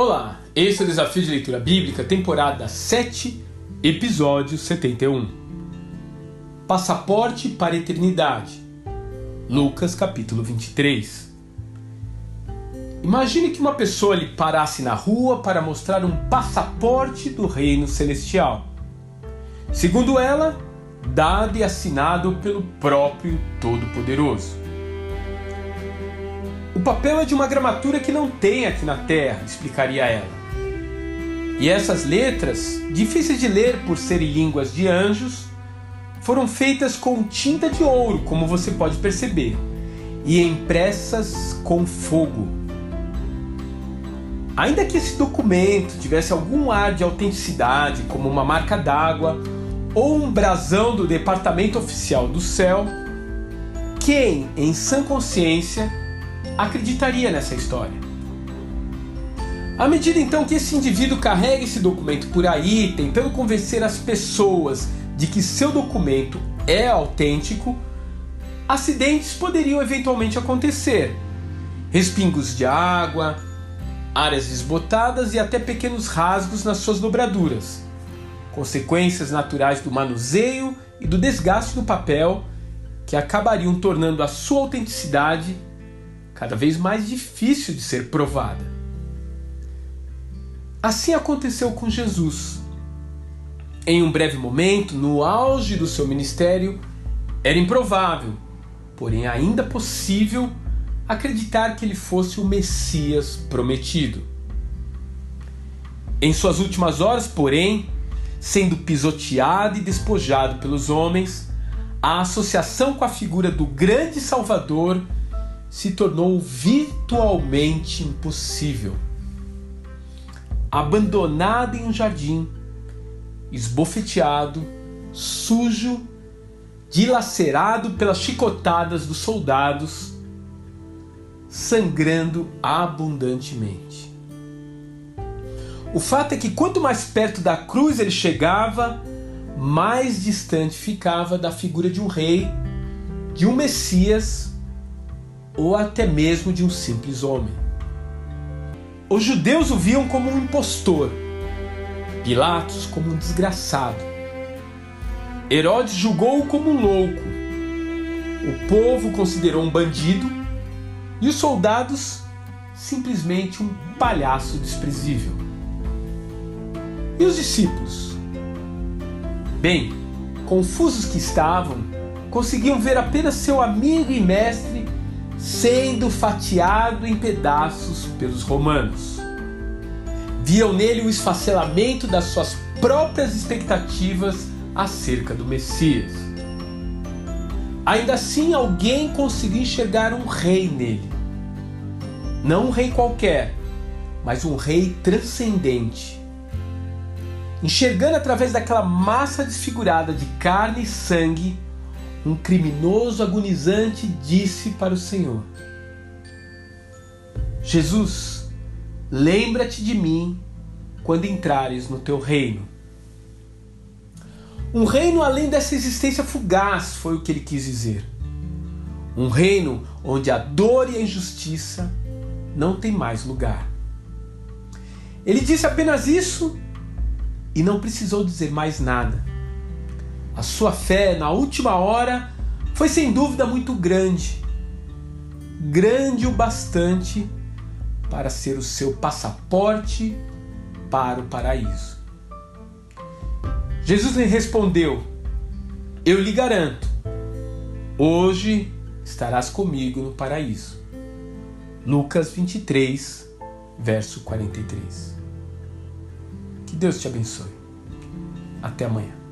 Olá, esse é o Desafio de Leitura Bíblica, temporada 7, episódio 71. Passaporte para a Eternidade. Lucas capítulo 23. Imagine que uma pessoa lhe parasse na rua para mostrar um passaporte do reino celestial. Segundo ela, dado e assinado pelo próprio Todo-Poderoso. Papel é de uma gramatura que não tem aqui na Terra, explicaria ela. E essas letras, difíceis de ler por serem línguas de anjos, foram feitas com tinta de ouro, como você pode perceber, e impressas com fogo. Ainda que esse documento tivesse algum ar de autenticidade, como uma marca d'água ou um brasão do Departamento Oficial do Céu, quem, em sã consciência, acreditaria nessa história. À medida então que esse indivíduo carrega esse documento por aí, tentando convencer as pessoas de que seu documento é autêntico, acidentes poderiam eventualmente acontecer. Respingos de água, áreas desbotadas e até pequenos rasgos nas suas dobraduras. Consequências naturais do manuseio e do desgaste do papel que acabariam tornando a sua autenticidade cada vez mais difícil de ser provada. Assim aconteceu com Jesus. Em um breve momento, no auge do seu ministério, era improvável, porém ainda possível, acreditar que ele fosse o Messias prometido. Em suas últimas horas, porém, sendo pisoteado e despojado pelos homens, a associação com a figura do grande Salvador se tornou virtualmente impossível. Abandonado em um jardim, esbofeteado, sujo, dilacerado pelas chicotadas dos soldados, sangrando abundantemente. O fato é que quanto mais perto da cruz ele chegava, mais distante ficava da figura de um rei, de um Messias ou até mesmo de um simples homem. Os judeus o viam como um impostor, Pilatos como um desgraçado. Herodes julgou-o como louco. O povo considerou um bandido e os soldados simplesmente um palhaço desprezível. E os discípulos? Bem, confusos que estavam, conseguiam ver apenas seu amigo e mestre sendo fatiado em pedaços pelos romanos. Viam nele o esfacelamento das suas próprias expectativas acerca do Messias. Ainda assim, alguém conseguiu enxergar um rei nele. Não um rei qualquer, mas um rei transcendente. Enxergando através daquela massa desfigurada de carne e sangue um criminoso agonizante disse para o Senhor: Jesus, lembra-te de mim quando entrares no teu reino. Um reino além dessa existência fugaz, foi o que ele quis dizer. Um reino onde a dor e a injustiça não tem mais lugar. Ele disse apenas isso e não precisou dizer mais nada. A sua fé na última hora foi sem dúvida muito grande, grande o bastante para ser o seu passaporte para o paraíso. Jesus lhe respondeu: Eu lhe garanto, hoje estarás comigo no paraíso. Lucas 23, verso 43. Que Deus te abençoe. Até amanhã.